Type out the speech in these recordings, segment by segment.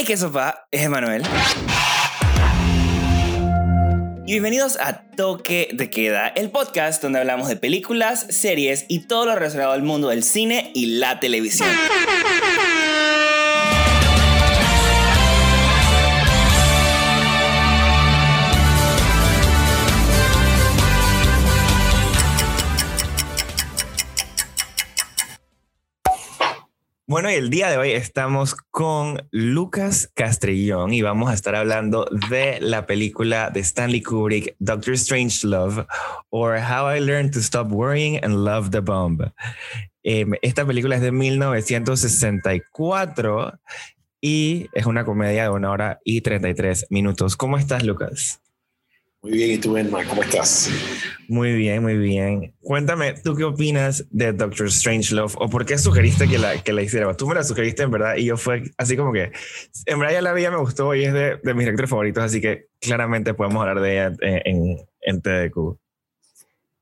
Hey, ¿qué sopa? Es Emanuel. Y bienvenidos a Toque de Queda, el podcast donde hablamos de películas, series y todo lo relacionado al mundo del cine y la televisión. Bueno, y el día de hoy estamos con Lucas Castrillón y vamos a estar hablando de la película de Stanley Kubrick, Doctor Strange Love, or How I Learned to Stop Worrying and Love the Bomb. Em, esta película es de 1964 y es una comedia de una hora y 33 minutos. ¿Cómo estás, Lucas? Muy bien, ¿y tú, Emma? ¿Cómo estás? Muy bien, muy bien. Cuéntame, ¿tú qué opinas de Doctor Strange Love o por qué sugeriste que la, que la hiciera? Tú me la sugeriste en verdad y yo fue así como que, en verdad ya la vi, me gustó y es de, de mis directores favoritos, así que claramente podemos hablar de ella en, en, TDQ.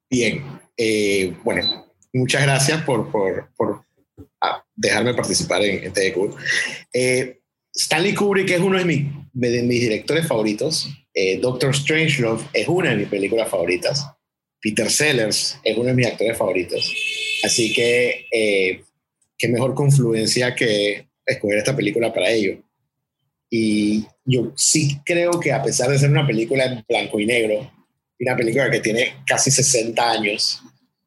Bien, eh, bueno, muchas gracias por, por, por ah, dejarme participar en, en TDQ. Eh, Stanley Kubrick es uno de mis, directores favoritos eh, Doctor Strangelove es una de mis películas favoritas. Peter Sellers es uno de mis actores favoritos. Así que, eh, qué mejor confluencia que escoger esta película para ello. Y yo sí creo que a pesar de ser una película en blanco y negro, una película que tiene casi 60 años,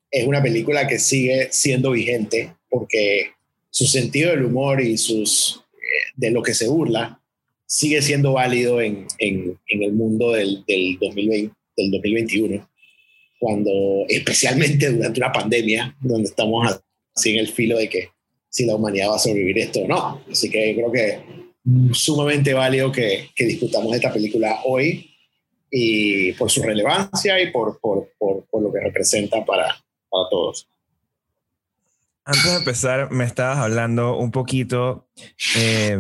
es una película que sigue siendo vigente porque su sentido del humor y sus de lo que se burla sigue siendo válido en, en, el mundo del, del, 2020, del 2021, cuando especialmente durante una pandemia, donde estamos así en el filo de que si la humanidad va a sobrevivir esto o no. Así que creo que sumamente válido que, que discutamos esta película hoy y por su relevancia y por, por, por, por lo que representa para, para todos. Antes de empezar, me estabas hablando un poquito eh,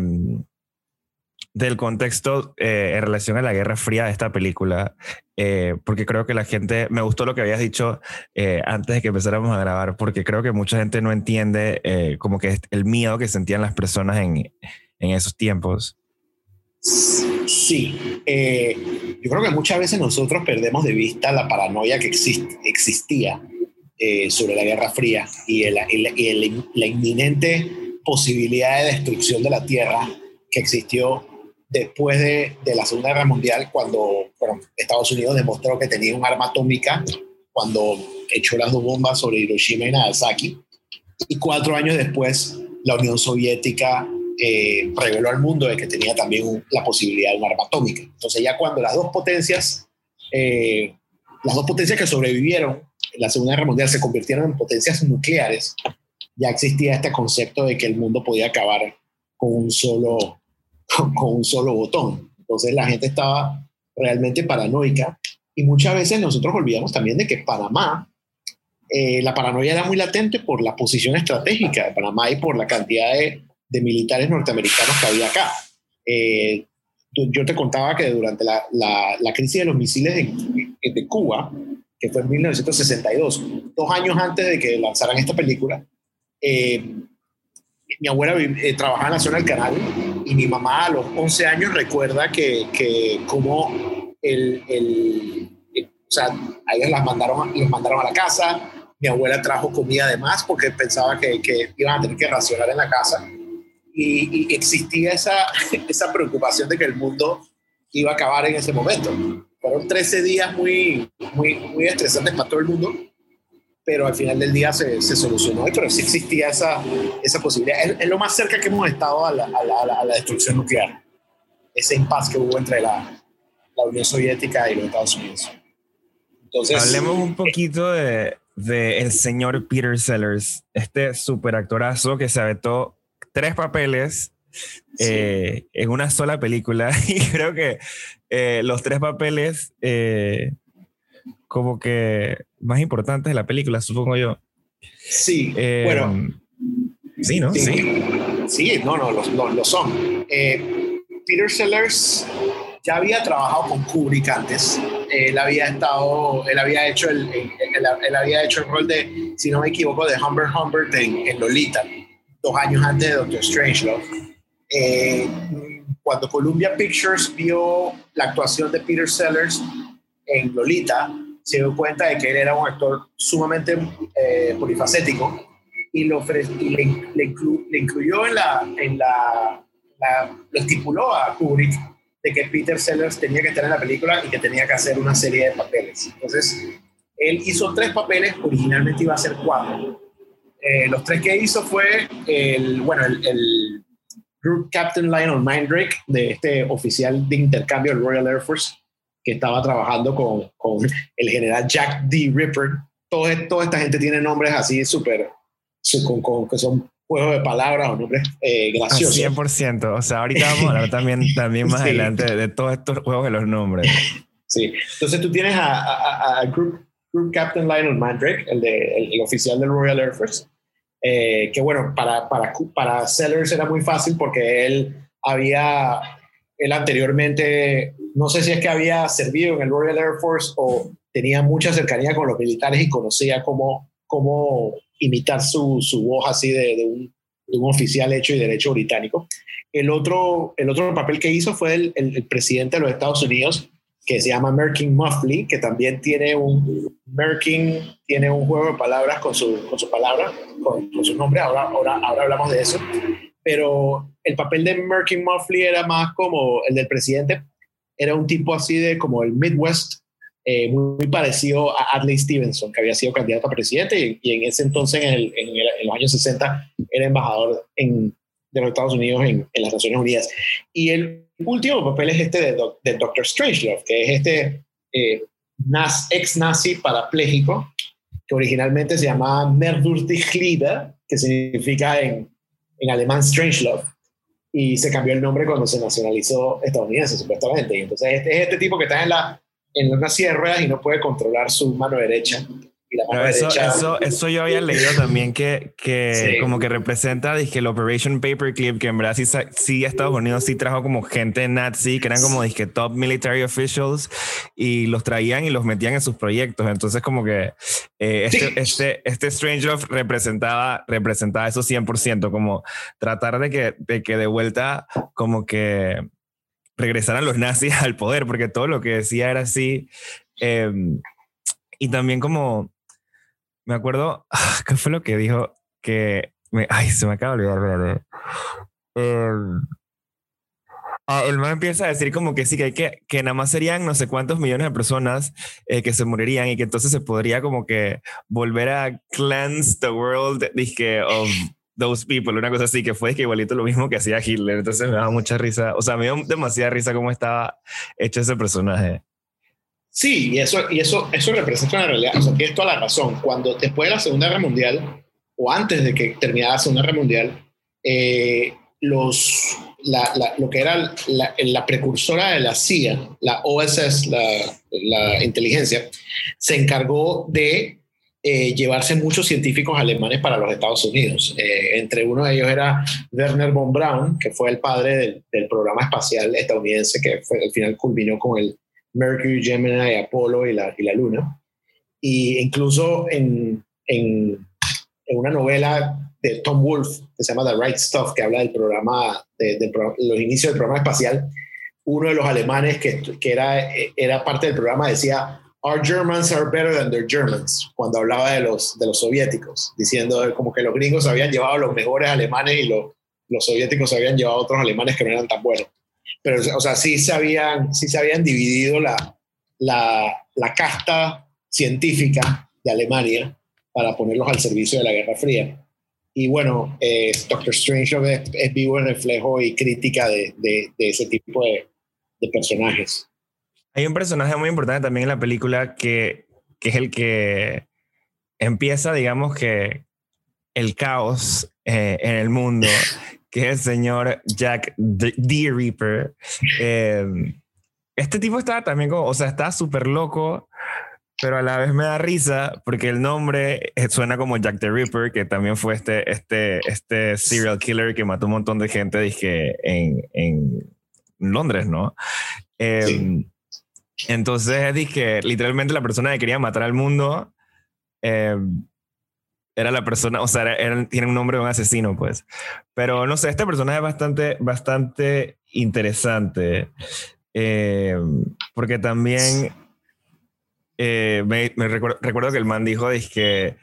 del contexto eh, en relación a la Guerra Fría de esta película, eh, porque creo que la gente, me gustó lo que habías dicho eh, antes de que empezáramos a grabar, porque creo que mucha gente no entiende como que el miedo que sentían las personas en, en esos tiempos. Sí, yo creo que muchas veces nosotros perdemos de vista la paranoia que existía sobre la Guerra Fría y, la inminente posibilidad de destrucción de la Tierra que existió después de, de, la Segunda Guerra Mundial, cuando Estados Unidos demostró que tenía un arma atómica, cuando echó las dos bombas sobre Hiroshima y Nagasaki, y cuatro años después la Unión Soviética eh, reveló al mundo de que tenía también la posibilidad de un arma atómica. Entonces ya cuando las dos potencias, eh, las dos potencias que sobrevivieron la Segunda Guerra Mundial se convirtieron en potencias nucleares, ya existía este concepto de que el mundo podía acabar con un solo con, un solo botón. Entonces la gente estaba realmente paranoica y muchas veces nosotros olvidamos también de que Panamá, eh, la paranoia era muy latente por la posición estratégica de Panamá y por la cantidad de, militares norteamericanos que había acá. Eh, yo te contaba que durante la, la, crisis de los misiles de, de, Cuba, que fue en 1962, dos años antes de que lanzaran esta película, eh, mi abuela eh, trabajaba en la zona del canal y mi mamá a los 11 años recuerda que, que como el, el, o sea, a ellos las mandaron, los mandaron a la casa, mi abuela trajo comida además porque pensaba que, que iban a tener que racionar en la casa y, y, existía esa, esa preocupación de que el mundo iba a acabar en ese momento. Fueron 13 días muy, muy, muy estresantes para todo el mundo pero al final del día se, se solucionó. Pero sí existía esa, esa posibilidad. Es, lo más cerca que hemos estado a la, a la, destrucción nuclear. Ese impasse que hubo entre la, la, Unión Soviética y los Estados Unidos. Entonces, Hablemos un poquito de, de el señor Peter Sellers, este super actorazo que se aventó tres papeles eh, en una sola película y creo que eh, los tres papeles eh, como que más importantes de la película, supongo yo. Sí, bueno. Sí, ¿no? Sí, sí, no, no, lo, son. Peter Sellers ya había trabajado con Kubrick antes. Él había estado, él había hecho el, él, había hecho el rol de, si no me equivoco, de Humbert Humbert en, en Lolita, dos años antes de Doctor Strangelove. Eh, cuando Columbia Pictures vio la actuación de Peter Sellers en Lolita, se dio cuenta de que él era un actor sumamente eh, polifacético y, lo, le, incluyó en la, en la, lo estipuló a Kubrick de que Peter Sellers tenía que estar en la película y que tenía que hacer una serie de papeles. Entonces, él hizo tres papeles, originalmente iba a ser cuatro. Eh, los tres que hizo fue el, bueno, el, el Group Captain Lionel Mandrake, de este oficial de intercambio del Royal Air Force, que estaba trabajando con, con el general Jack D. Ripper. Todo, toda esta gente tiene nombres así súper, con, con, que son juegos de palabras o nombres eh, graciosos. 100%. O sea, ahorita vamos a hablar también, también más adelante de, todos estos juegos de los nombres. Sí. Entonces tú tienes a, a, Group, Group, Captain Lionel Mandrake, el, de, el, oficial del Royal Air Force, eh, que bueno, para, para, para Sellers era muy fácil porque él había, él anteriormente, no sé si es que había servido en el Royal Air Force o tenía mucha cercanía con los militares y conocía cómo, cómo imitar su, su voz así de, de, un, de, un, oficial hecho y derecho británico. El otro, el otro papel que hizo fue el, el, presidente de los Estados Unidos, que se llama Merkin Muffley, que también tiene un, Merkin tiene un juego de palabras con su, con su palabra, con, con su nombre, ahora, ahora, ahora hablamos de eso, pero el papel de Merkin Muffley era más como el del presidente, era un tipo así de como el Midwest eh, muy, parecido a Adlai Stevenson, que había sido candidato a presidente y, en ese entonces, en, los años 60, era embajador en, de los Estados Unidos en, las Naciones Unidas. Y el último papel es este de, de Dr. Strangelove, que es este eh, ex nazi parapléjico, que originalmente se llamaba Merdurtig que significa en, en alemán Strangelove y se cambió el nombre cuando se nacionalizó estadounidense, supuestamente. Y entonces este es este tipo que está en la en una silla de ruedas y no puede controlar su mano derecha. Eso, eso, eso, yo había leído también que, que como que representa dije, el Operation Paperclip, que en verdad sí, sí, Estados Unidos sí trajo como gente nazi, que eran como dije, top military officials, y los traían y los metían en sus proyectos. Entonces como que eh, este, este, este Strange Love representaba, representaba eso 100%, como tratar de que, de que de vuelta como que regresaran los nazis al poder, porque todo lo que decía era así. Em, y también como, me acuerdo, ¿qué fue lo que dijo? Que, me, ay, se me acaba de olvidar, eh, el man empieza a decir como que sí, que hay que, que nada más serían no sé cuántos millones de personas eh, que se morirían y que entonces se podría como que volver a cleanse the world, dije, of Those People, una cosa así, que fue que igualito lo mismo que hacía Hitler. Entonces me daba mucha risa. O sea, me dio demasiada risa cómo estaba hecho ese personaje. Sí, y eso, y eso, eso representa una realidad. O sea, tienes toda la razón. Cuando después de la Segunda Guerra Mundial, o antes de que terminara la Segunda Guerra Mundial, eh, los, lo que era la, la, precursora de la CIA, la OSS, la, inteligencia, se encargó de eh, llevarse muchos científicos alemanes para los Estados Unidos. Eh, entre uno de ellos era Werner von Braun, que fue el padre del, programa espacial estadounidense, que al final culminó con el Mercury, Gemini, Apollo y la, y la Luna. Y incluso en, en, en, una novela de Tom Wolfe, que se llama The Right Stuff, que habla del programa, de, los inicios del programa espacial, uno de los alemanes que, que era, era parte del programa decía, Our Germans are better than their Germans, cuando hablaba de los, de los soviéticos, diciendo como que los gringos habían llevado los mejores alemanes y los, los soviéticos habían llevado otros alemanes que no eran tan buenos. Pero, o sea, sí se habían, sí se habían dividido la, la, la casta científica de Alemania para ponerlos al servicio de la Guerra Fría. Y bueno, eh, Doctor Strange es, es, vivo el reflejo y crítica de, de, de ese tipo de, de personajes. Hay un personaje muy importante también en la película que, que es el que empieza, digamos que, el caos eh, en el mundo, que es el señor Jack D. Reaper. Eh, este tipo está también como, o sea, está súper loco, pero a la vez me da risa porque el nombre eh, suena como Jack the Ripper, que también fue este, este, este serial killer que mató un montón de gente dije, en, en Londres, ¿no? sí. Entonces dije, literalmente la persona que quería matar al mundo eh, era la persona, o sea, tiene un nombre de un asesino, pues. Pero no sé, esta persona es bastante, bastante interesante. Eh, porque también eh, me, recuerdo, que el man dijo que,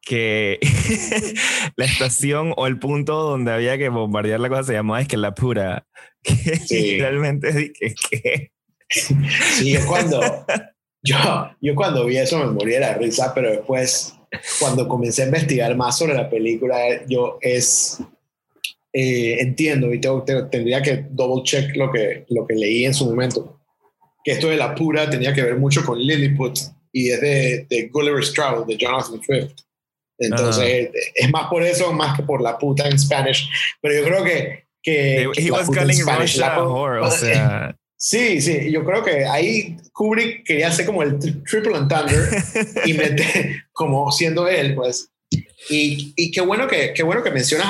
que la estación o el punto donde había que bombardear la cosa se llamaba es que la pura. Que realmente que, que... Sí, yo cuando, yo, yo cuando vi eso me moría de la risa, pero después cuando comencé a investigar más sobre la película, yo es, eh, entiendo y tengo, tendría que double check lo que, lo que leí en su momento, que esto de la pura tenía que ver mucho con Lilliput y es de, de Gulliver's Travel, de Jonathan Swift. Entonces, es más por eso, más que por la puta en Spanish. Pero yo creo que... que, He was calling Russia o sea... Sí, sí, yo creo que ahí Kubrick quería hacer como el triple entendre y meter como siendo él, pues. Y, y qué bueno que qué bueno que mencionas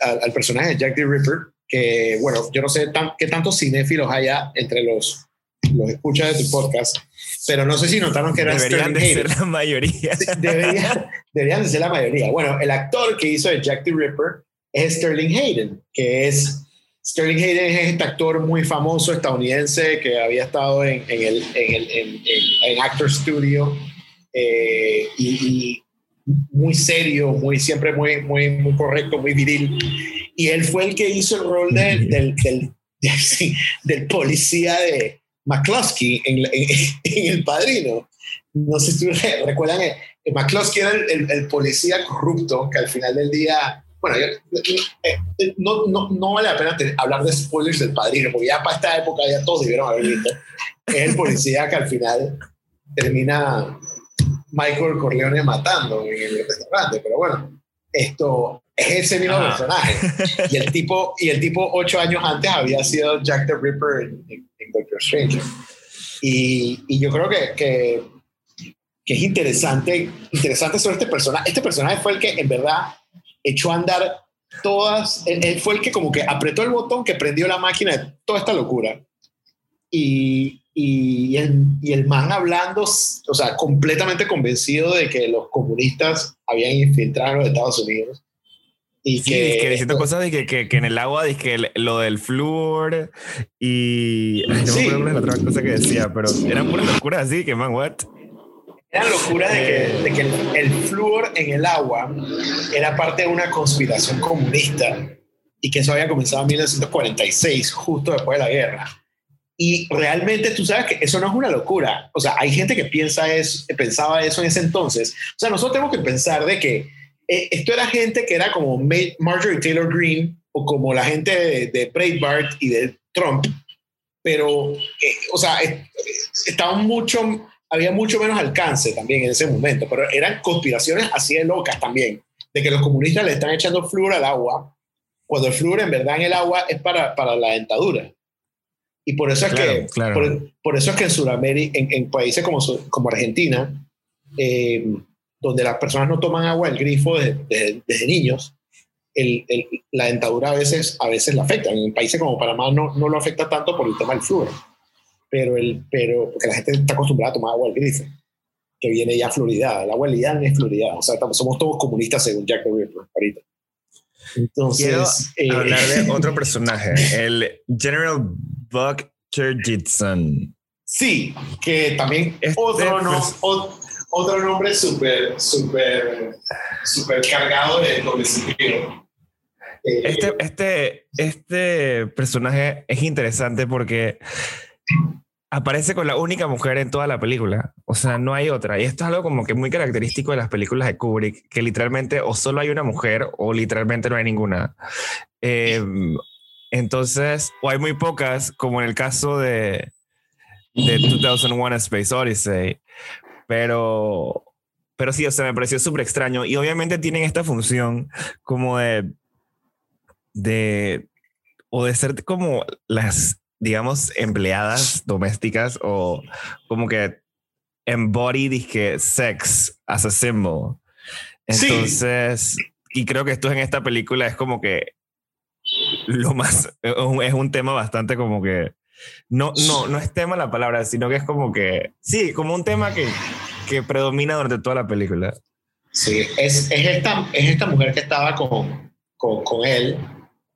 al personaje de Jack the Ripper, que bueno, yo no sé qué tantos cinéfilos haya entre los, los escuchas de tu podcast, pero no sé si notaron que era Deberían de ser la mayoría. Deberían, deberían de ser la mayoría. Bueno, el actor que hizo de Jack the Ripper es Sterling Hayden, que es Sterling Hayden es este actor muy famoso estadounidense que había estado en, en el, en, el, en, Actor Studio eh, y, muy serio, muy, siempre muy, muy, muy correcto, muy viril. Y él fue el que hizo el rol del, del, del, policía de McCluskey en, El Padrino. No sé si recuerdan, eh, McCluskey era el, el policía corrupto que al final del día bueno, eh, eh, no, no, no, vale la pena hablar de spoilers del padrino, porque ya para esta época ya todos debieron haber visto. Es el policía que al final termina Michael Corleone matando en el restaurante, pero bueno, esto es ese mismo personaje. Y el, tipo, y el tipo ocho años antes había sido Jack the Ripper en, Doctor Strange. Y, y, yo creo que, que, que, es interesante, interesante sobre este personaje. Este personaje fue el que en verdad echó a andar todas, él, fue el que como que apretó el botón que prendió la máquina de toda esta locura. Y, y, el, y el man hablando, o sea, completamente convencido de que los comunistas habían infiltrado en los Estados Unidos. Y que, que, diciendo cosas de que, que, que, en el agua, de que lo del flúor y... no me acuerdo la otra cosa que decía, pero eran puras locuras así, que man, what? Era locura de que, de que el, el, flúor en el agua era parte de una conspiración comunista y que eso había comenzado en 1946, justo después de la guerra. Y realmente tú sabes que eso no es una locura. O sea, hay gente que piensa eso, pensaba eso en ese entonces. O sea, nosotros tenemos que pensar de que eh, esto era gente que era como Marjorie Taylor Greene o como la gente de, de Breitbart y de Trump, pero, eh, o sea, eh, estaban mucho había mucho menos alcance también en ese momento, pero eran conspiraciones así de locas también, de que los comunistas le están echando flúor al agua, cuando el flúor en verdad en el agua es para, para la dentadura. Y por eso es que, Por, eso es que en Sudamérica, en, países como, como Argentina, eh, donde las personas no toman agua del grifo desde, desde niños, el, el, la dentadura a veces, a veces la afecta. En países como Panamá no, no lo afecta tanto por el tema del flúor pero, el, pero porque la gente está acostumbrada a tomar agua del grifo, que viene ya fluoridada. El agua lidan es fluoridad. O sea, somos todos comunistas según Jack the Ripper ahorita. Entonces, Quiero hablar de eh, otro personaje, el General Buck Turgidson. Sí, que también es este otro, no, otro nombre súper, súper, súper cargado de doble sentido. Este, este, este personaje es interesante porque aparece con la única mujer en toda la película. O sea, no hay otra. Y esto es algo como que muy característico de las películas de Kubrick, que literalmente o solo hay una mujer o literalmente no hay ninguna. Em, entonces, o hay muy pocas, como en el caso de, de 2001 Space Odyssey. Pero, pero sí, o sea, me pareció súper extraño. Y obviamente tienen esta función como de, de, o de ser como las digamos, empleadas domésticas o como que embody que sex as a symbol. Entonces, y creo que esto en esta película es como que lo más, es un tema bastante como que, no, no, no es tema la palabra, sino que es como que, sí, como un tema que, que predomina durante toda la película. Sí, es, es, esta, es esta mujer que estaba con, con, con él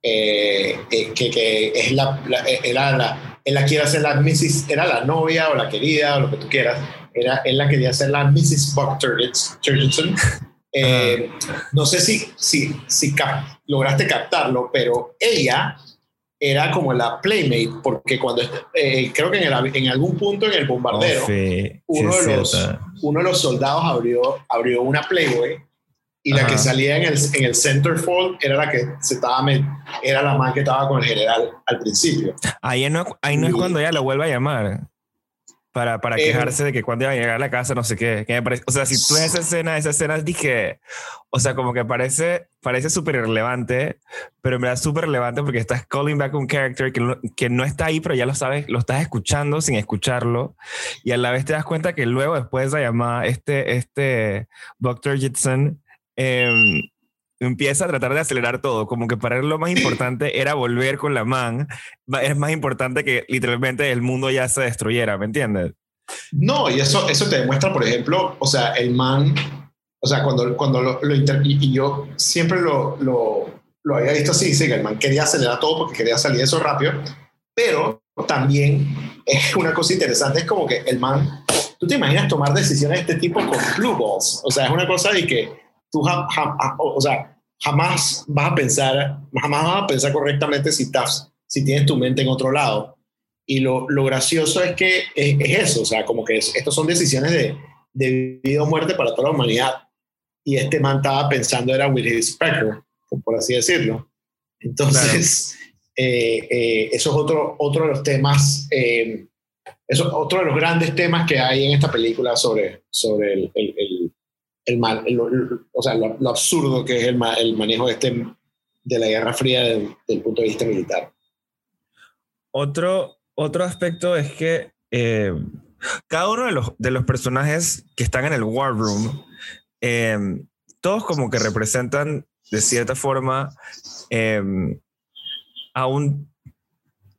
eh, eh, que, que, es la, era la, él la quiere hacer la Mrs., era la novia o la querida o lo que tú quieras, era, él la quería hacer la Mrs. Buck Turgidson. Eh, no sé si, si, si lograste captarlo, pero ella era como la playmate, porque cuando creo que en, en, algún punto en el bombardero, oh, uno, de los, uno de los soldados abrió, abrió una Playboy y la que salía en el, en el centerfold era la que se estaba era la más que estaba con el general al principio. Ahí no, ahí no es cuando ella lo vuelve a llamar para, para eh, quejarse de que cuando iba a llegar a la casa no sé qué. o sea, si tú ves esa escena, esa escena dije, o sea, como que parece parece súper irrelevante, pero en verdad súper relevante porque estás calling back un character que que no está ahí, pero ya lo sabes, lo estás escuchando sin escucharlo y a la vez te das cuenta que luego después de esa llamada, este, este Dr. Jitson Em, empieza a tratar de acelerar todo, como que para él lo más importante era volver con la man, es más importante que literalmente el mundo ya se destruyera, ¿me entiendes? No, y eso, eso te demuestra, por ejemplo, o sea, el man, o sea, cuando, cuando lo, lo y, yo siempre lo, lo, lo, había visto así, sí, que el man quería acelerar todo porque quería salir eso rápido, pero también es una cosa interesante, es como que el man, tú te imaginas tomar decisiones de este tipo con blue balls, o sea, es una cosa de que tú o sea, jamás vas a pensar, jamás vas a pensar correctamente si estás, si tienes tu mente en otro lado. Y lo, lo gracioso es que es, eso, o sea, como que estos son decisiones de, de vida o muerte para toda la humanidad. Y este man estaba pensando era with his por así decirlo. Entonces, eh, eh, eso es otro, otro de los temas, eh, eso es otro de los grandes temas que hay en esta película sobre, sobre el, el el mal, o sea, lo, absurdo que es el, el manejo este, de la Guerra Fría desde, el punto de vista militar. Otro, otro aspecto es que eh, cada uno de los, de los personajes que están en el War Room, em, todos como que representan de cierta forma em, a un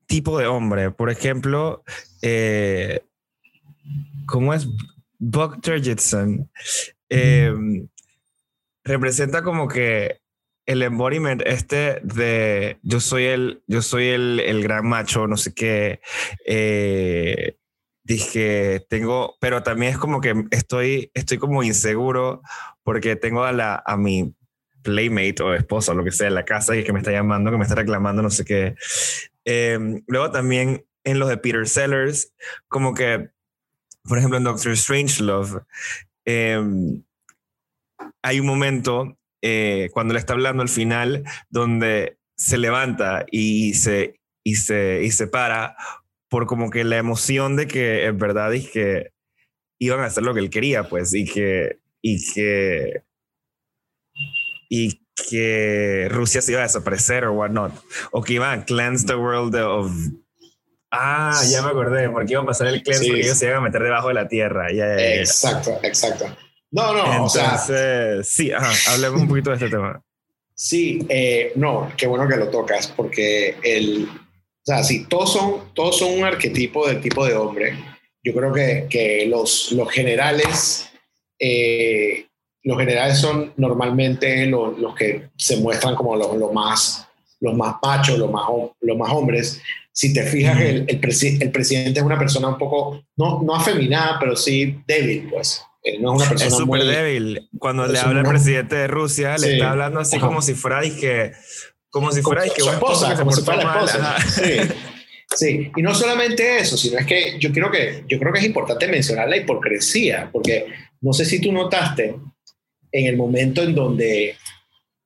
tipo de hombre. Por ejemplo, eh, ¿cómo es? Buck Turgidson Em, representa como que el embodiment este de yo soy el, yo soy el, el gran macho, no sé qué. Eh, dije, tengo, pero también es como que estoy, estoy como inseguro porque tengo a, la, a mi playmate o esposa, lo que sea, en la casa y que me está llamando, que me está reclamando, no sé qué. Em, luego también en los de Peter Sellers, como que, por ejemplo, en Doctor Strangelove, Em, hay un momento eh, cuando le está hablando al final donde se levanta y se, y se, y se para por como que la emoción de que en verdad es que iban a hacer lo que él quería, pues, y que, y que, y que Rusia se iba a desaparecer o whatnot, o que iban a cleanse the world of Ah, ya me acordé, porque iban a pasar el cleanse porque ellos se iban a meter debajo de la tierra. exacto, exacto. No, no, o sea. Sí, hablemos un poquito de este tema. Sí, eh, no, qué bueno que lo tocas, porque el. O sea, sí, todos son, todos son un arquetipo del tipo de hombre. Yo creo que, que los, los generales. Eh, los generales son normalmente los, los que se muestran como los, los, más los más machos, los más, los más hombres, si te fijas, el, el, presidente es una persona un poco, no, no afeminada, pero sí débil, pues. Eh, no es una persona es súper débil. Cuando le habla al presidente de Rusia, le está hablando así como si fuera que como si fuera que su esposa, como si fuera la esposa. Sí. sí. y no solamente eso, sino es que yo creo que yo creo que es importante mencionar la hipocresía, porque no sé si tú notaste en el momento en donde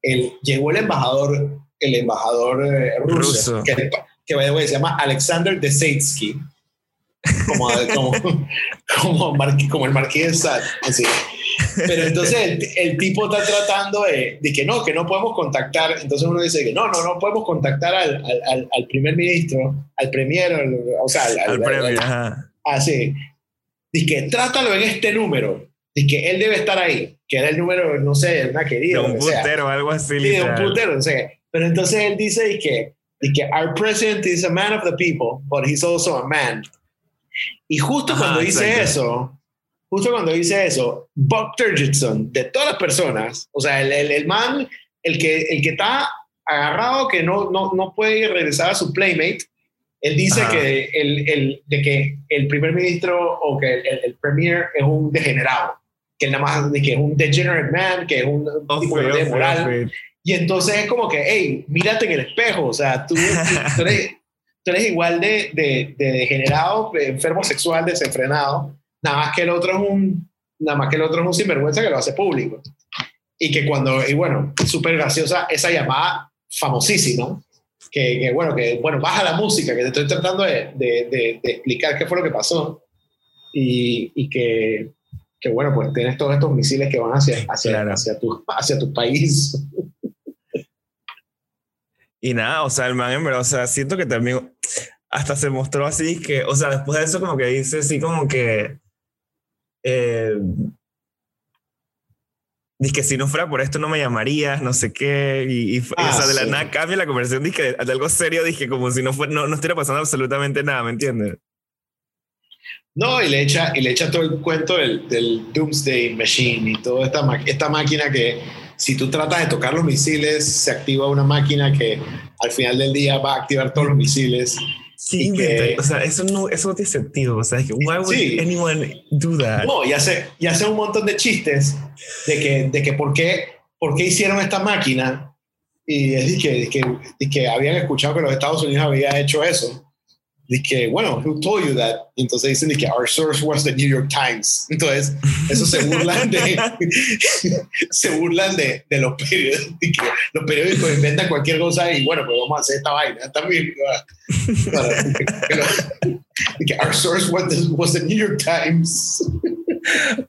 el, llegó el embajador el embajador eh, ruso, que que way, se llama Alexander Desetsky, como, como, como, como, el marqués de Sade, así. Pero entonces el, el, tipo está tratando de, de, que no, que no podemos contactar. Entonces uno dice que no, no, no podemos contactar al, al, al primer ministro, al premier, o sea, al, al premier. Así. Dice que trátalo en este número. Dice que él debe estar ahí, que era el número, no sé, una querida. De un putero, algo así. Sí, de un putero, no sé. Pero entonces él dice que y que our president is a man of the people, but he's also a man. Y justo cuando dice eso, justo cuando dice eso, Buck Turgidson, de todas las personas, o sea, el, el, el, man, el que, el que está agarrado que no, no, no puede regresar a su playmate. Él dice que el, el, de que el primer ministro o que el, el, premier es un degenerado, que nada más de que es un degenerate man, que es un tipo de moral. Y entonces es como que, hey, mírate en el espejo, o sea, tú, tú, eres, tú eres, igual de, de, de, degenerado, enfermo sexual, desenfrenado, nada más que el otro es un, nada más que el otro es un sinvergüenza que lo hace público. Y que cuando, y bueno, súper graciosa esa llamada famosísima, que, que, bueno, que bueno, baja la música, que te estoy tratando de, de, de explicar qué fue lo que pasó y, y, que, que, bueno, pues tienes todos estos misiles que van hacia, hacia, hacia, tu, hacia tu país. Y nada, o sea, el man, en verdad, o sea, siento que también hasta se mostró así que, o sea, después de eso como que dice así como que... Eh, Dice que si no fuera por esto no me llamarías, no sé qué. Y, ah, o sea, de la nada cambia la conversación. Dije de algo serio, dije como si no, fuera, no, no estuviera pasando absolutamente nada, ¿me entiendes? No, y le echa, y le echa todo el cuento del, del Doomsday Machine y toda esta, esta máquina que si tú tratas de tocar los misiles, se activa una máquina que al final del día va a activar todos los misiles Sí, o sea, eso no, eso no tiene sentido. O sea, es que, why would anyone do that? No, y hace, y hace un montón de chistes de que, de que por, qué, por qué hicieron esta máquina. Y es que, que, que habían escuchado que los Estados Unidos había hecho eso que bueno, who told you that? Entonces dicen que our source was the New York Times. Entonces, eso se burlan de, se burlan de, de los periódicos. Los periódicos inventan cualquier cosa y bueno, pues vamos a hacer esta vaina también. que our source was was the New York Times.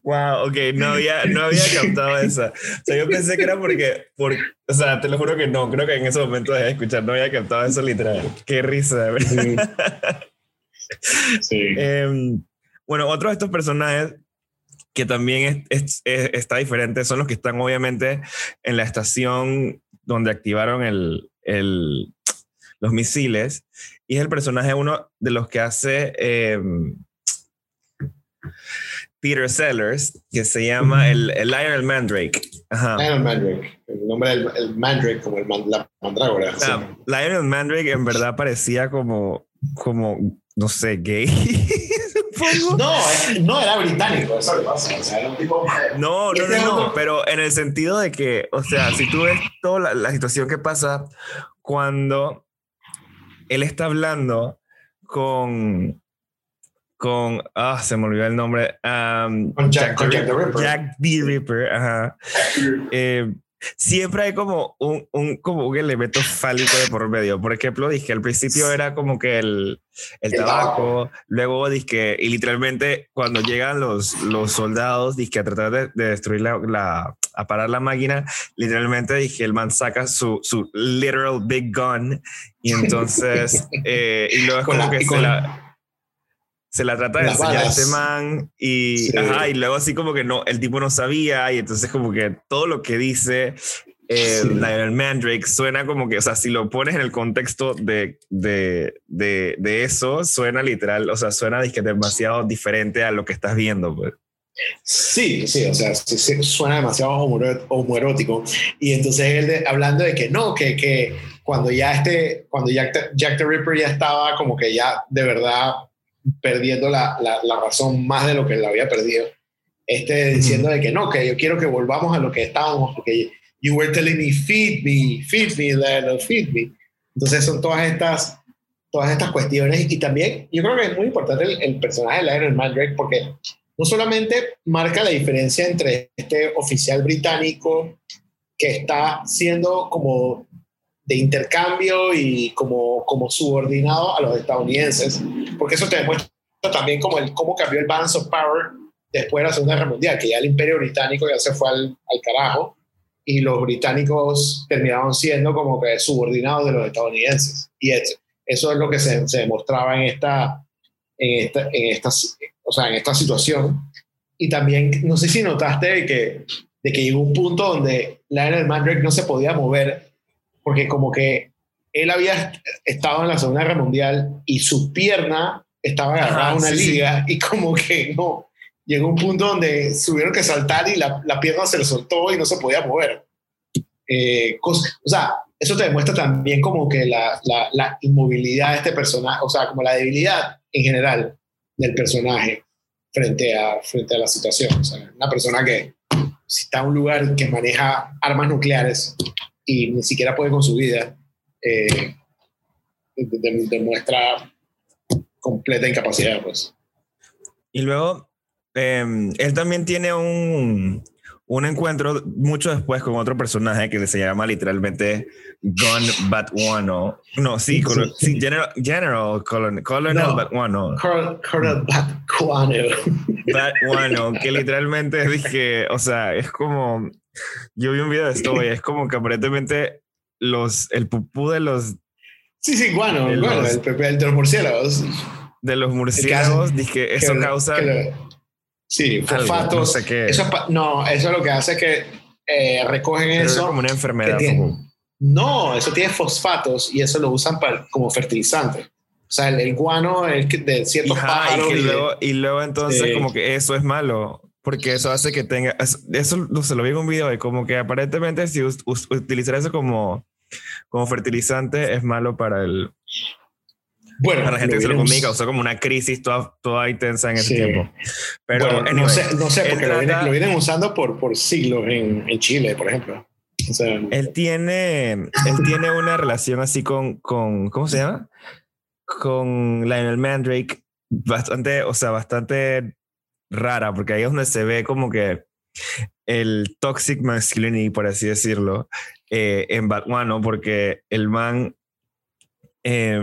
Wow, ok, no había, no había captado esa. O sea, yo pensé que era porque, porque, o sea, te lo juro que no, creo que en ese momento dejé de escuchar, no había captado eso literal. Qué risa, ¿verdad? Sí. Em, bueno, otro de estos personajes que también es, está diferente son los que están obviamente en la estación donde activaron el, el, los misiles. Y es el personaje uno de los que hace... Eh, Peter Sellers, que se llama el, el Lionel Mandrake. Ajá. Lionel Mandrake, el nombre del el Mandrake, como el la mandrágora. Ah, Lionel Mandrake en verdad parecía como, como no sé, gay. no, no era británico, eso le pasa. O sea, era un tipo. No, no, no, no, pero en el sentido de que, o sea, si tú ves toda la, la situación que pasa cuando él está hablando con con, ah, se me olvidó el nombre. con Jack, the Ripper. Jack the Ripper, ajá. Eh, siempre hay como un, un, como un elemento fálico de por medio. Por ejemplo, dije al principio era como que el, el, tabaco, luego dije, y literalmente cuando llegan los, los soldados, dije a tratar de, destruir la, la, a parar la máquina, literalmente dije, el man saca su, su literal big gun y entonces, eh, y luego es como que se la se la trata de enseñar a este man y, ajá, y luego así como que no, el tipo no sabía y entonces como que todo lo que dice eh, Lionel Mandrake suena como que, o sea, si lo pones en el contexto de, de, de, de eso, suena literal, o sea, suena demasiado diferente a lo que estás viendo. Pues. Sí, sí, o sea, suena demasiado homoerótico. Y entonces él hablando de que no, que, que cuando ya este, cuando Jack, Jack the Ripper ya estaba como que ya de verdad perdiendo la, la, razón más de lo que la había perdido. Este, diciendo de que no, que yo quiero que volvamos a lo que estábamos, porque you were telling me, feed me, feed me, feed me. Entonces son todas estas, todas estas cuestiones y también yo creo que es muy importante el, el personaje de Iron Mandrake porque no solamente marca la diferencia entre este oficial británico que está siendo como de intercambio y como, como subordinado a los estadounidenses, porque eso te demuestra también como el, cómo cambió el balance of power después de la Segunda Guerra Mundial, que ya el imperio británico ya se fue al, al carajo y los británicos terminaron siendo como que subordinados de los estadounidenses. Y eso, eso es lo que se, se demostraba en esta, en esta, en esta, o sea, en esta situación. Y también, no sé si notaste de que, de que llegó un punto donde Lionel Mandrake no se podía mover porque como que él había estado en la Segunda Guerra Mundial y su pierna estaba agarrada a una liga y como que no, llegó un punto donde tuvieron que saltar y la, la pierna se le soltó y no se podía mover. Eh, o sea, eso te demuestra también como que la, la, la, inmovilidad de este personaje, o sea, como la debilidad en general del personaje frente a, frente a la situación. O sea, una persona que si está en un lugar que maneja armas nucleares y ni siquiera puede con su vida, eh, demuestra completa incapacidad, pues. Y luego, em, él también tiene un, un encuentro mucho después con otro personaje que se llama literalmente Gun Batwano. No, sí, sí, General, General Colonel, Colonel Batwano. Colonel Batwano. Batwano, que literalmente dije, o sea, es como, yo vi un video de esto y es como que aparentemente los, el pupú de los... Sí, sí, guano, el, de los murciélagos. De los murciélagos, dije, eso causa... Sí, fosfatos. no, sé qué. Eso no, eso lo que hace es que eh, recogen eso. Es como una enfermedad. no, eso tiene fosfatos y eso lo usan para, como fertilizante. O sea, el, guano es de ciertos pájaros. Y, luego, y luego entonces como que eso es malo. Porque eso hace que tenga... Eso se lo vi en un video y como que aparentemente si utilizar eso como, como fertilizante es malo para el, bueno, para la gente que se lo comunica, o sea, como una crisis toda, toda intensa en ese tiempo. Pero no sé, no sé porque lo, vienen, usando por, por siglos en, en Chile, por ejemplo. O sea, él tiene, él tiene una relación así con, con, ¿cómo se llama? Con Lionel Mandrake, bastante, o sea, bastante rara, porque ahí es donde se ve como que el toxic masculinity, por así decirlo, eh, en Batman. Porque el man eh,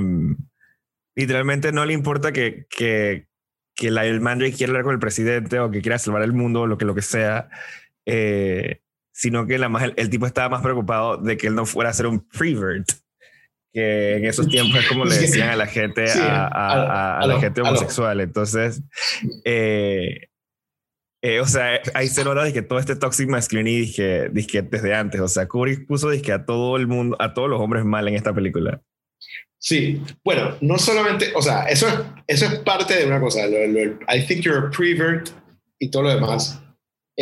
literalmente no le importa que, que, que la, el Mandrake quiera hablar con el presidente o que quiera salvar el mundo o lo que, lo que sea, eh, sino que la más, el, tipo estaba más preocupado de que él no fuera a ser un prevert, que en esos tiempos es como le decían a la gente, a, a, la gente homosexual. Entonces, eh, eh, o sea, ahí se nota que todo este toxic masculinity dije, dije desde antes. O sea, Kubrick puso dije, a todo el mundo, a todos los hombres mal en esta película. Sí, bueno, no solamente, o sea, eso es, eso es parte de una cosa, I think you're a prevert y todo lo demás,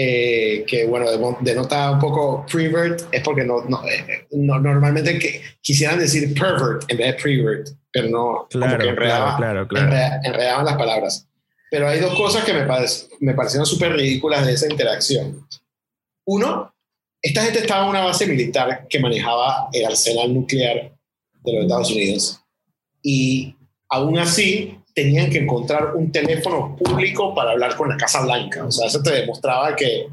eh, que bueno, denota un poco prevert, es porque no, no, eh, normalmente que, quisieran decir pervert en vez de prevert, pero no, claro, como que enredaban, claro, claro, las palabras. Pero hay dos cosas que me, me parecieron súper ridículas de esa interacción. Uno, esta gente estaba en una base militar que manejaba el arsenal nuclear de los Estados Unidos. Y aún así tenían que encontrar un teléfono público para hablar con la Casa Blanca. O sea, eso te demostraba que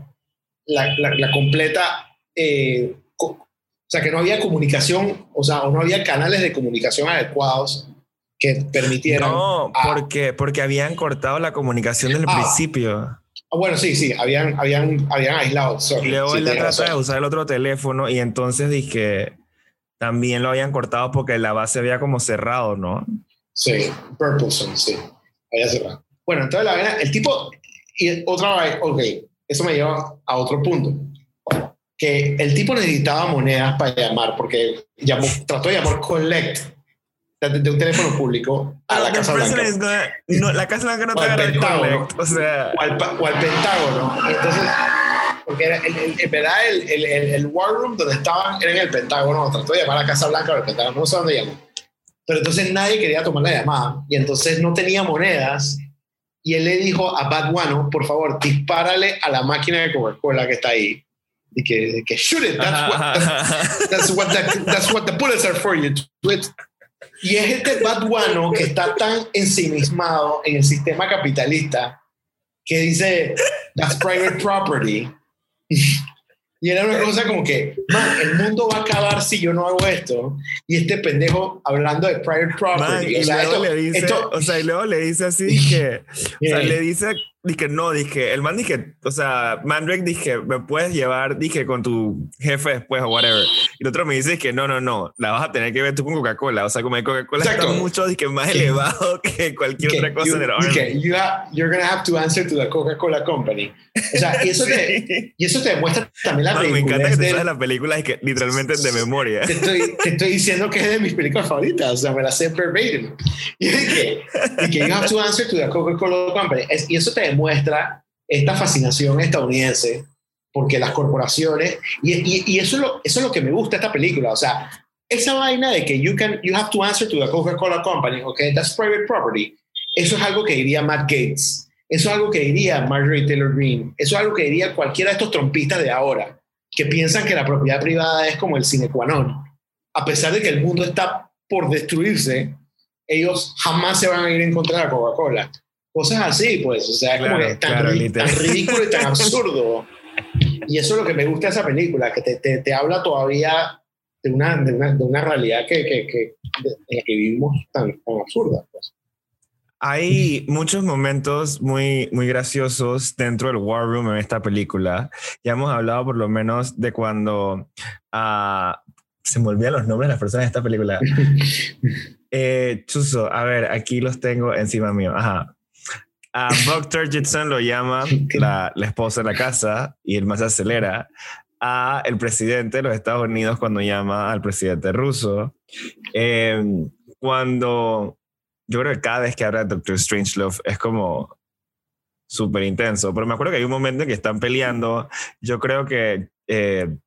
la, la, completa... Eh, o sea, que no había comunicación, o sea, o no había canales de comunicación adecuados que permitieran... No, porque, porque habían cortado la comunicación del ah. principio. Ah, bueno, sí, sí, habían, habían, habían aislado. y luego él trató de usar el otro teléfono y entonces dije también lo habían cortado porque la base había como cerrado, ¿no? Sí, Purpose, sí, había cerrado. Bueno, entonces la verdad, el tipo, y otra vez, ok, eso me lleva a otro punto, que el tipo necesitaba monedas para llamar, porque llamó, trató de llamar Collect de un teléfono público a la Casa Blanca. No, la Casa Blanca no te agarra Collect, o sea... O al, o al Pentágono. Entonces porque era el, en verdad el, el, el, War Room donde estaban era en el Pentágono, trató de llamar a Casa Blanca o el Pentágono, no sé dónde llamó. Pero entonces nadie quería tomar la llamada y entonces no tenía monedas y él le dijo a One, por favor, dispárale a la máquina de Coca-Cola que está ahí. Y que, que shoot it, that's what, that's, what the, that's what the bullets are for you. Y es este Bad One que está tan ensimismado en el sistema capitalista que dice, that's private property Y era una cosa como que, man, el mundo va a acabar si yo no hago esto. Y este pendejo hablando de private property. o, sea, luego le dice, o sea, y luego le dice así que, o sea, le dice Dije, no, dije, el man dije, o sea, Mandrake dije, me puedes llevar, dije, con tu jefe después o whatever. Y el otro me dice que no, no, no, la vas a tener que ver tú con Coca-Cola. O sea, como Coca-Cola está mucho, dije, más elevado que cualquier otra cosa you, dije, you have, you're gonna have to answer to the Coca-Cola Company. O sea, y eso, te, y eso te demuestra también la película. Me encanta que te de, la película, es que literalmente de memoria. Te estoy, te estoy diciendo que es de mis películas favoritas, o sea, me la sé verbatim. Y dije, you have to answer to the Coca-Cola Company. Y eso te demuestra esta fascinación estadounidense porque las corporaciones, y, y, eso, es lo, eso es lo que me gusta esta película, o sea, esa vaina de que you, can, you have to answer to the Coca-Cola Company, okay, that's private property, eso es algo que diría Matt Gates, eso es algo que diría Marjorie Taylor Greene, eso es algo que diría cualquiera de estos trompistas de ahora, que piensan que la propiedad privada es como el sine qua non. A pesar de que el mundo está por destruirse, ellos jamás se van a ir en contra de la Coca-Cola. Cosas así, pues, o sea, es como que tan, ridículo y tan absurdo. Y eso es lo que me gusta de esa película, que te, te, te habla todavía de una, de una, de una realidad que, que, que, en la que vivimos tan, tan absurda. Pues. Hay muchos momentos muy, muy graciosos dentro del War Room en esta película. Ya hemos hablado por lo menos de cuando... Uh, se me olvidan los nombres de las personas de esta película. eh, Chuso, a ver, aquí los tengo encima mío. Ajá. A Buck Turgidson lo llama la, la, esposa de la casa y él más acelera. A el presidente de los Estados Unidos cuando llama al presidente ruso. Eh, cuando yo creo que cada vez que habla de Doctor Strangelove es como súper intenso. Pero me acuerdo que hay un momento en que están peleando. Yo creo que eh,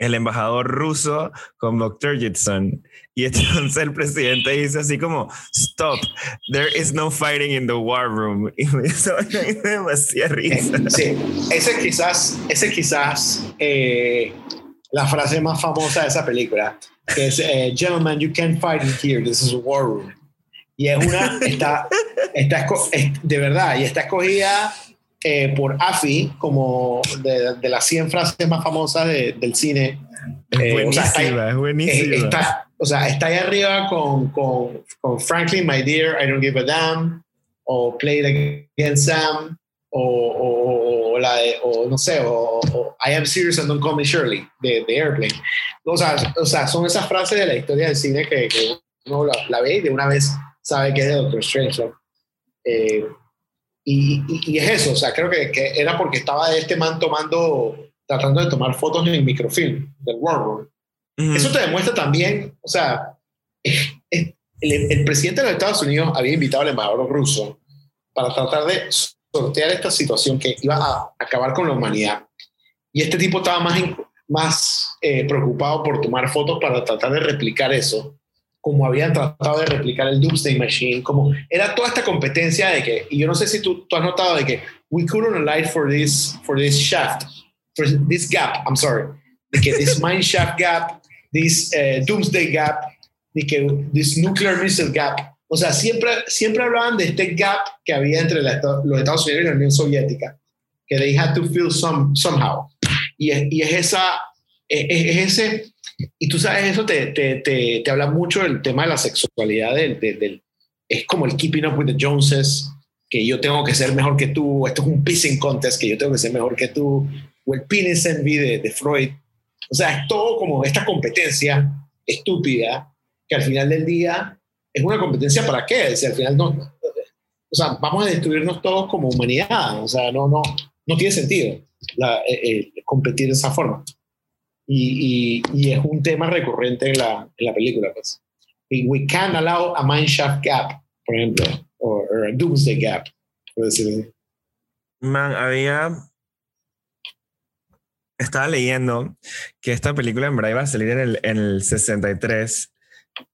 el embajador ruso con Dr. Jitson. Y entonces el presidente dice así como, stop, there is no fighting in the war room. Y me hizo demasiada risa. Sí, ese quizás, ese quizás eh, la frase más famosa de esa película, que es, eh, gentlemen, you can't fight in here, this is a war room. Y es una, está, está de verdad, y está escogida eh, por AFI como de, de, las 100 frases más famosas de, del cine. Eh, buenísima, o sea, está, es buenísima. Está, o sea, está ahí arriba con, con, con, Frankly, My Dear, I Don't Give a Damn, o Play It Again Sam, o, o, o, la de, o no sé, o, I Am Serious and Don't Call Me Shirley, de, de Airplane. O sea, o sea, son esas frases de la historia del cine que, que uno la, la ve y de una vez sabe que es de Doctor Strange. Eh, y, y, es eso, o sea, creo que, que, era porque estaba este man tomando, tratando de tomar fotos en el microfilm del World Eso te demuestra también, o sea, el, el, presidente de los Estados Unidos había invitado al embajador ruso para tratar de sortear esta situación que iba a acabar con la humanidad. Y este tipo estaba más, más eh, preocupado por tomar fotos para tratar de replicar eso como habían tratado de replicar el Doomsday Machine, como era toda esta competencia de que, y yo no sé si tú, tú has notado de que we couldn't alight for this, for this shaft, for this gap, I'm sorry, de que this mine shaft gap, this uh, Doomsday gap, de que this nuclear missile gap, o sea, siempre, siempre hablaban de este gap que había entre la, los Estados Unidos y la Unión Soviética, que they had to fill some, somehow. Y es, y es esa, es, es ese y tú sabes, eso te, te, te, te habla mucho del tema de la sexualidad, del, del, es como el keeping up with the Joneses, que yo tengo que ser mejor que tú, esto es un pissing contest, que yo tengo que ser mejor que tú, o el penis envy de, de Freud. O sea, es todo como esta competencia estúpida, que al final del día es una competencia para qué? Si al final no, o sea, vamos a destruirnos todos como humanidad, o sea, no, no, no tiene sentido la, eh, eh, competir de esa forma y, y, es un tema recurrente en la, en la película. Pues. Y we can't allow a mineshaft gap, por ejemplo, o a doomsday gap, por decirlo así. Man, había... Estaba leyendo que esta película en verdad iba a salir en el, en el 63,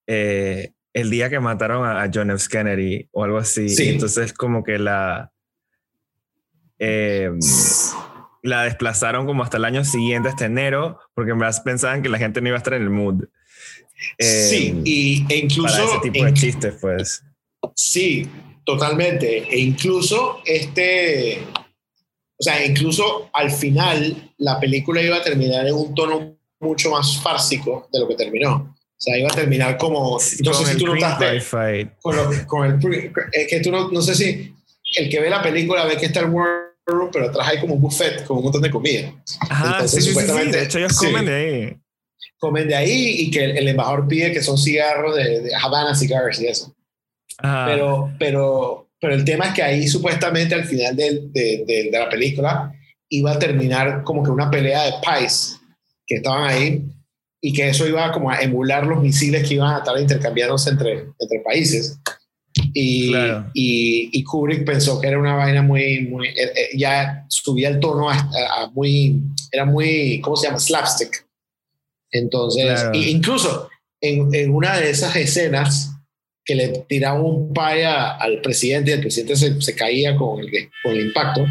eh, el día que mataron a, John F. Kennedy o algo así. Sí. Entonces como que la... Eh, la desplazaron como hasta el año siguiente, hasta enero, porque en verdad pensaban que la gente no iba a estar en el mood. sí, em, y, e incluso... Para ese tipo de chistes, pues. Sí, totalmente. E incluso este... O sea, incluso al final la película iba a terminar en un tono mucho más fársico de lo que terminó. O sea, iba a terminar como... No sé si tú notaste... Con, lo, con el... Es que tú no, no sé si el que ve la película ve que está el World pero atrás hay como un buffet con un montón de comida. Ajá, sí, sí, sí, de hecho ellos comen de ahí. Comen de ahí y que el, embajador pide que son cigarros de, de Havana Cigars y eso. Pero, pero, pero el tema es que ahí supuestamente al final de, de, de, la película iba a terminar como que una pelea de pies que estaban ahí y que eso iba como a emular los misiles que iban a estar intercambiándose entre, entre países. Y, y, Kubrick pensó que era una vaina muy, muy eh, eh, ya subía el tono a, muy, era muy, ¿cómo se llama? Slapstick. Entonces, incluso, en, en una de esas escenas que le tiraban un paya al presidente y el presidente se, se caía con el, con el impacto,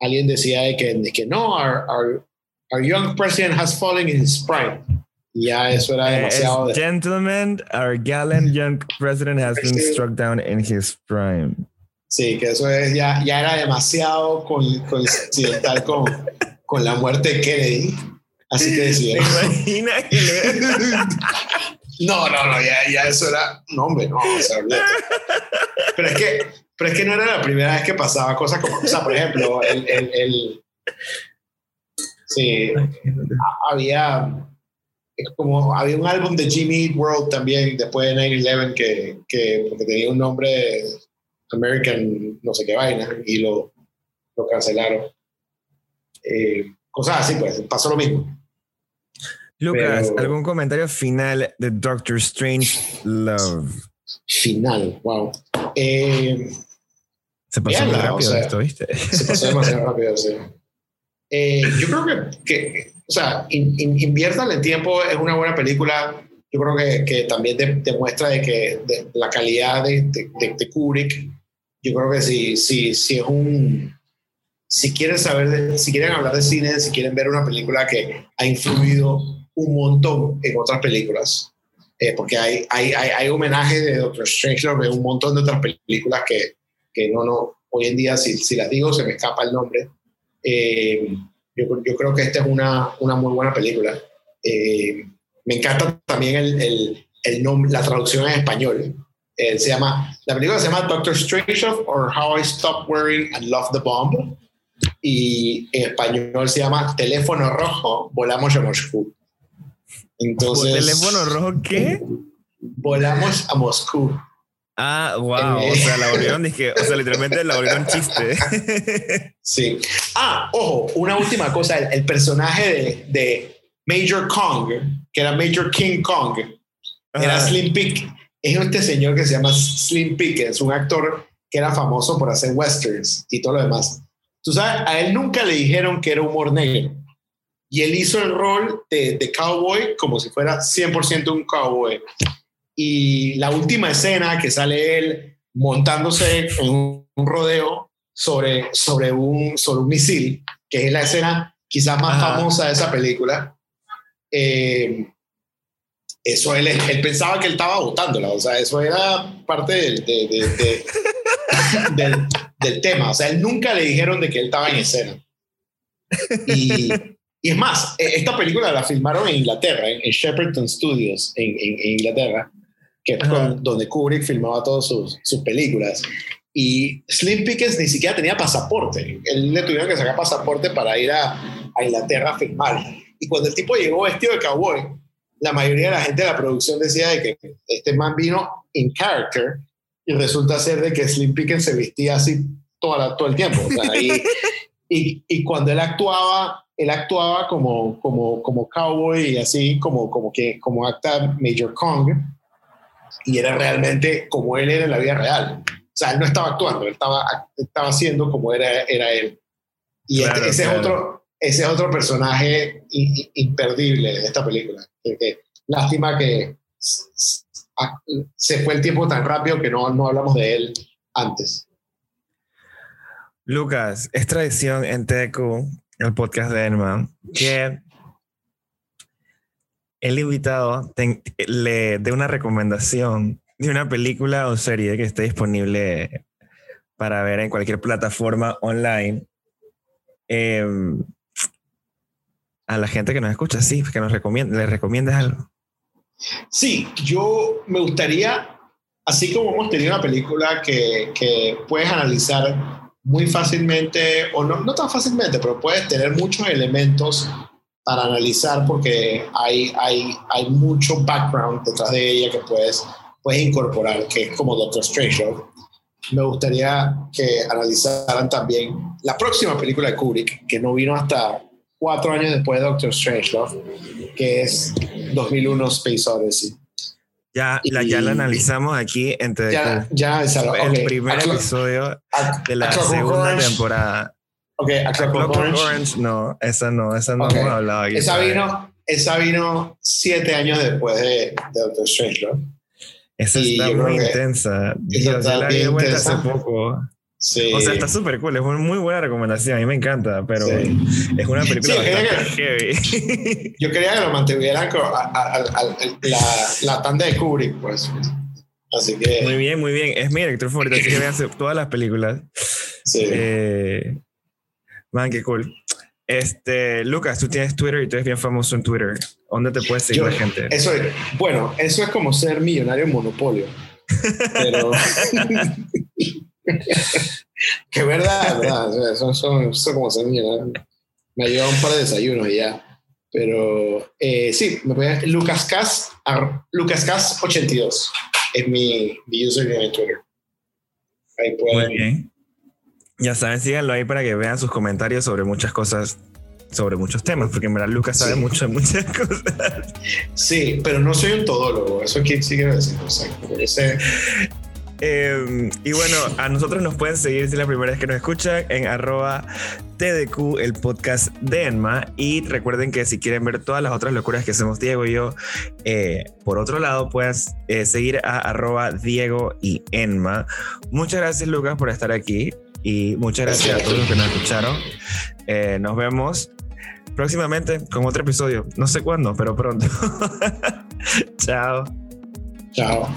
alguien decía de que, de que no, our, our, our young president has fallen in his prime. Y ya eso era Eh, demasiado. Gentlemen, our gallant young president has been struck down in his prime. sí, que eso es, ya, ya era demasiado con- coincidental con, con la muerte de Kennedy. Así que ¿Te decía. imaginas que le- No, no, no, ya, ya eso era. No, hombre, no, o sea. Pero es que, pero es que no era la primera vez que pasaba cosas como. O sea, por ejemplo, el. el, el- sí, había. Es Como había un álbum de Jimmy Eat World también después de 9-11 que, que porque tenía un nombre American, no sé qué vaina, y lo, lo cancelaron. Eh, cosas así, pues, pasó lo mismo. Lucas, Pero- ¿algún comentario final de Doctor Strange Love? Final, wow. Eh, Se pasó muy o rápido sea, esto, ¿viste? Se pasó demasiado rápido, sí. Eh, yo creo que, que, o sea, in, in- inviértale tiempo, es una buena película. Yo creo que, también de- demuestra de que la calidad de, de, de- Kubrick. Yo creo que si, si, si es un. Si quieren saber, si quieren hablar de cine, si quieren ver una película que ha influido un montón en otras películas, eh, porque hay, hay, hay, hay homenajes de Doctor Strangelove en un montón de otras películas que, que no, no, hoy en día, si, si las digo, se me escapa el nombre. Eh, yo, yo creo que esta es una, una muy buena película. Eh, me encanta también el, el, el nombre, la traducción en español. Eh, se llama, la película se llama Doctor Strangelove or How I Stopped Wearing and Loved the Bomb. Y en español se llama Teléfono Rojo, Volamos a Moscú. Entonces, ¿Teléfono rojo qué? Volamos a Moscú. Ah, wow. Eh. O sea, la volvieron, dije, o sea, literalmente la volvieron chiste. Sí. Ah, ojo, una última cosa. El, el personaje de, de Major Kong, que era Major King Kong, era Ajá. Slim Pick. Es este señor que se llama Slim Pickens, un actor que era famoso por hacer westerns y todo lo demás. Tú sabes, a él nunca le dijeron que era humor negro. Y él hizo el rol de, de cowboy como si fuera 100% un cowboy. Y la última escena que sale él montándose en un, un rodeo sobre, sobre, un, sobre un misil, que es la escena quizás más Ajá. famosa de esa película. Eh, eso él, él pensaba que él estaba votándola, o sea, eso era parte del, de- de- de- del, del tema, o sea, él nunca le dijeron de que él estaba en escena. Y, y es más, eh, esta película la filmaron en Inglaterra, en, en Shepperton Studios, en, en- en Inglaterra, que es con- donde Kubrick filmaba todas sus, sus películas. Y Slim Pickens ni siquiera tenía pasaporte. Él le tuvieron que sacar pasaporte para ir a, a Inglaterra a filmar. Y cuando el tipo llegó vestido de cowboy, la mayoría de la gente de la producción decía de que este man vino in character y resulta ser de que Slim Pickens se vestía así toda la- todo el tiempo. O sea, y, y, y cuando él actuaba, él actuaba como, como, como cowboy y así como, como, que, como acta Major Kong y era realmente como él era en la vida real. O sea, él no estaba actuando, él estaba, estaba haciendo como era, era él. Y este- ese, claro. Es otro, ese es otro personaje imperdible de esta película. Que- que lástima que se fue el tiempo tan rápido que no, no hablamos de él antes. Lucas, es tradición en TQ, el podcast de Enman, que el invitado te- le dé una recomendación de una película o serie que esté disponible para ver en cualquier plataforma online. eh, a la gente que nos escucha, sí, que nos recomienda, le recomiendas algo. Sí, yo me gustaría, así como hemos tenido una película que, que puedes analizar muy fácilmente, o no, no tan fácilmente, pero puedes tener muchos elementos para analizar porque hay, hay, hay mucho background detrás de ella que puedes, puedes incorporar, que es como Doctor Strange. Me gustaría que analizaran también la próxima película de Kubrick, que no vino hasta cuatro años después de Doctor Strangelove, que es 2001 Space Odyssey. Ya, la, ya la analizamos aquí en TQ. Ya, ya analizaron. el ok, primer episodio de la segunda Orange. temporada. Ok, a Clockwork Orange. Orange, no, esa no, esa no hemos hablado aquí. Esa vino, esa vino siete años después de, de Doctor Strange, ¿no? Esa está muy intensa. Yo la vi vuelta hace poco. Sí. O sea, está súper cool, es una muy buena recomendación, a mí me encanta, pero es una película bastante heavy. Yo quería que lo mantuvieran la, la tanda de Kubrick, pues. Así que... Muy bien, muy bien. Es mi director favorito, así que vean todas las películas. Sí. Eh, man, qué cool. Este, Lucas, tú tienes Twitter y tú eres bien famoso en Twitter. ¿Dónde te puedes seguir la gente? Eso es, bueno, eso es como ser millonario en monopolio. Pero. que verdad, verdad. Eso, es como ser millonario. Me ha llevado un par de desayunos ya. Pero eh, sí, me pueden. LucasCas, LucasCas82 es mi, mi username en Twitter. Ahí pueden. Muy bien. Ya saben, síganlo ahí para que vean sus comentarios sobre muchas cosas, sobre muchos temas, porque en verdad Lucas sabe mucho de muchas cosas. Sí, pero no soy un todólogo, eso sí quiero decir. Em, y bueno, a nosotros nos pueden seguir si es la primera vez que nos escuchan en arroba TDQ, el podcast de Enma. Y recuerden que si quieren ver todas las otras locuras que hacemos Diego y yo, eh, por otro lado, puedes eh, seguir a arroba Diego y Enma. Muchas gracias, Lucas, por estar aquí. Y muchas gracias a todos los que nos escucharon. Eh, nos vemos próximamente con otro episodio. No sé cuándo, pero pronto. Chao. Chao.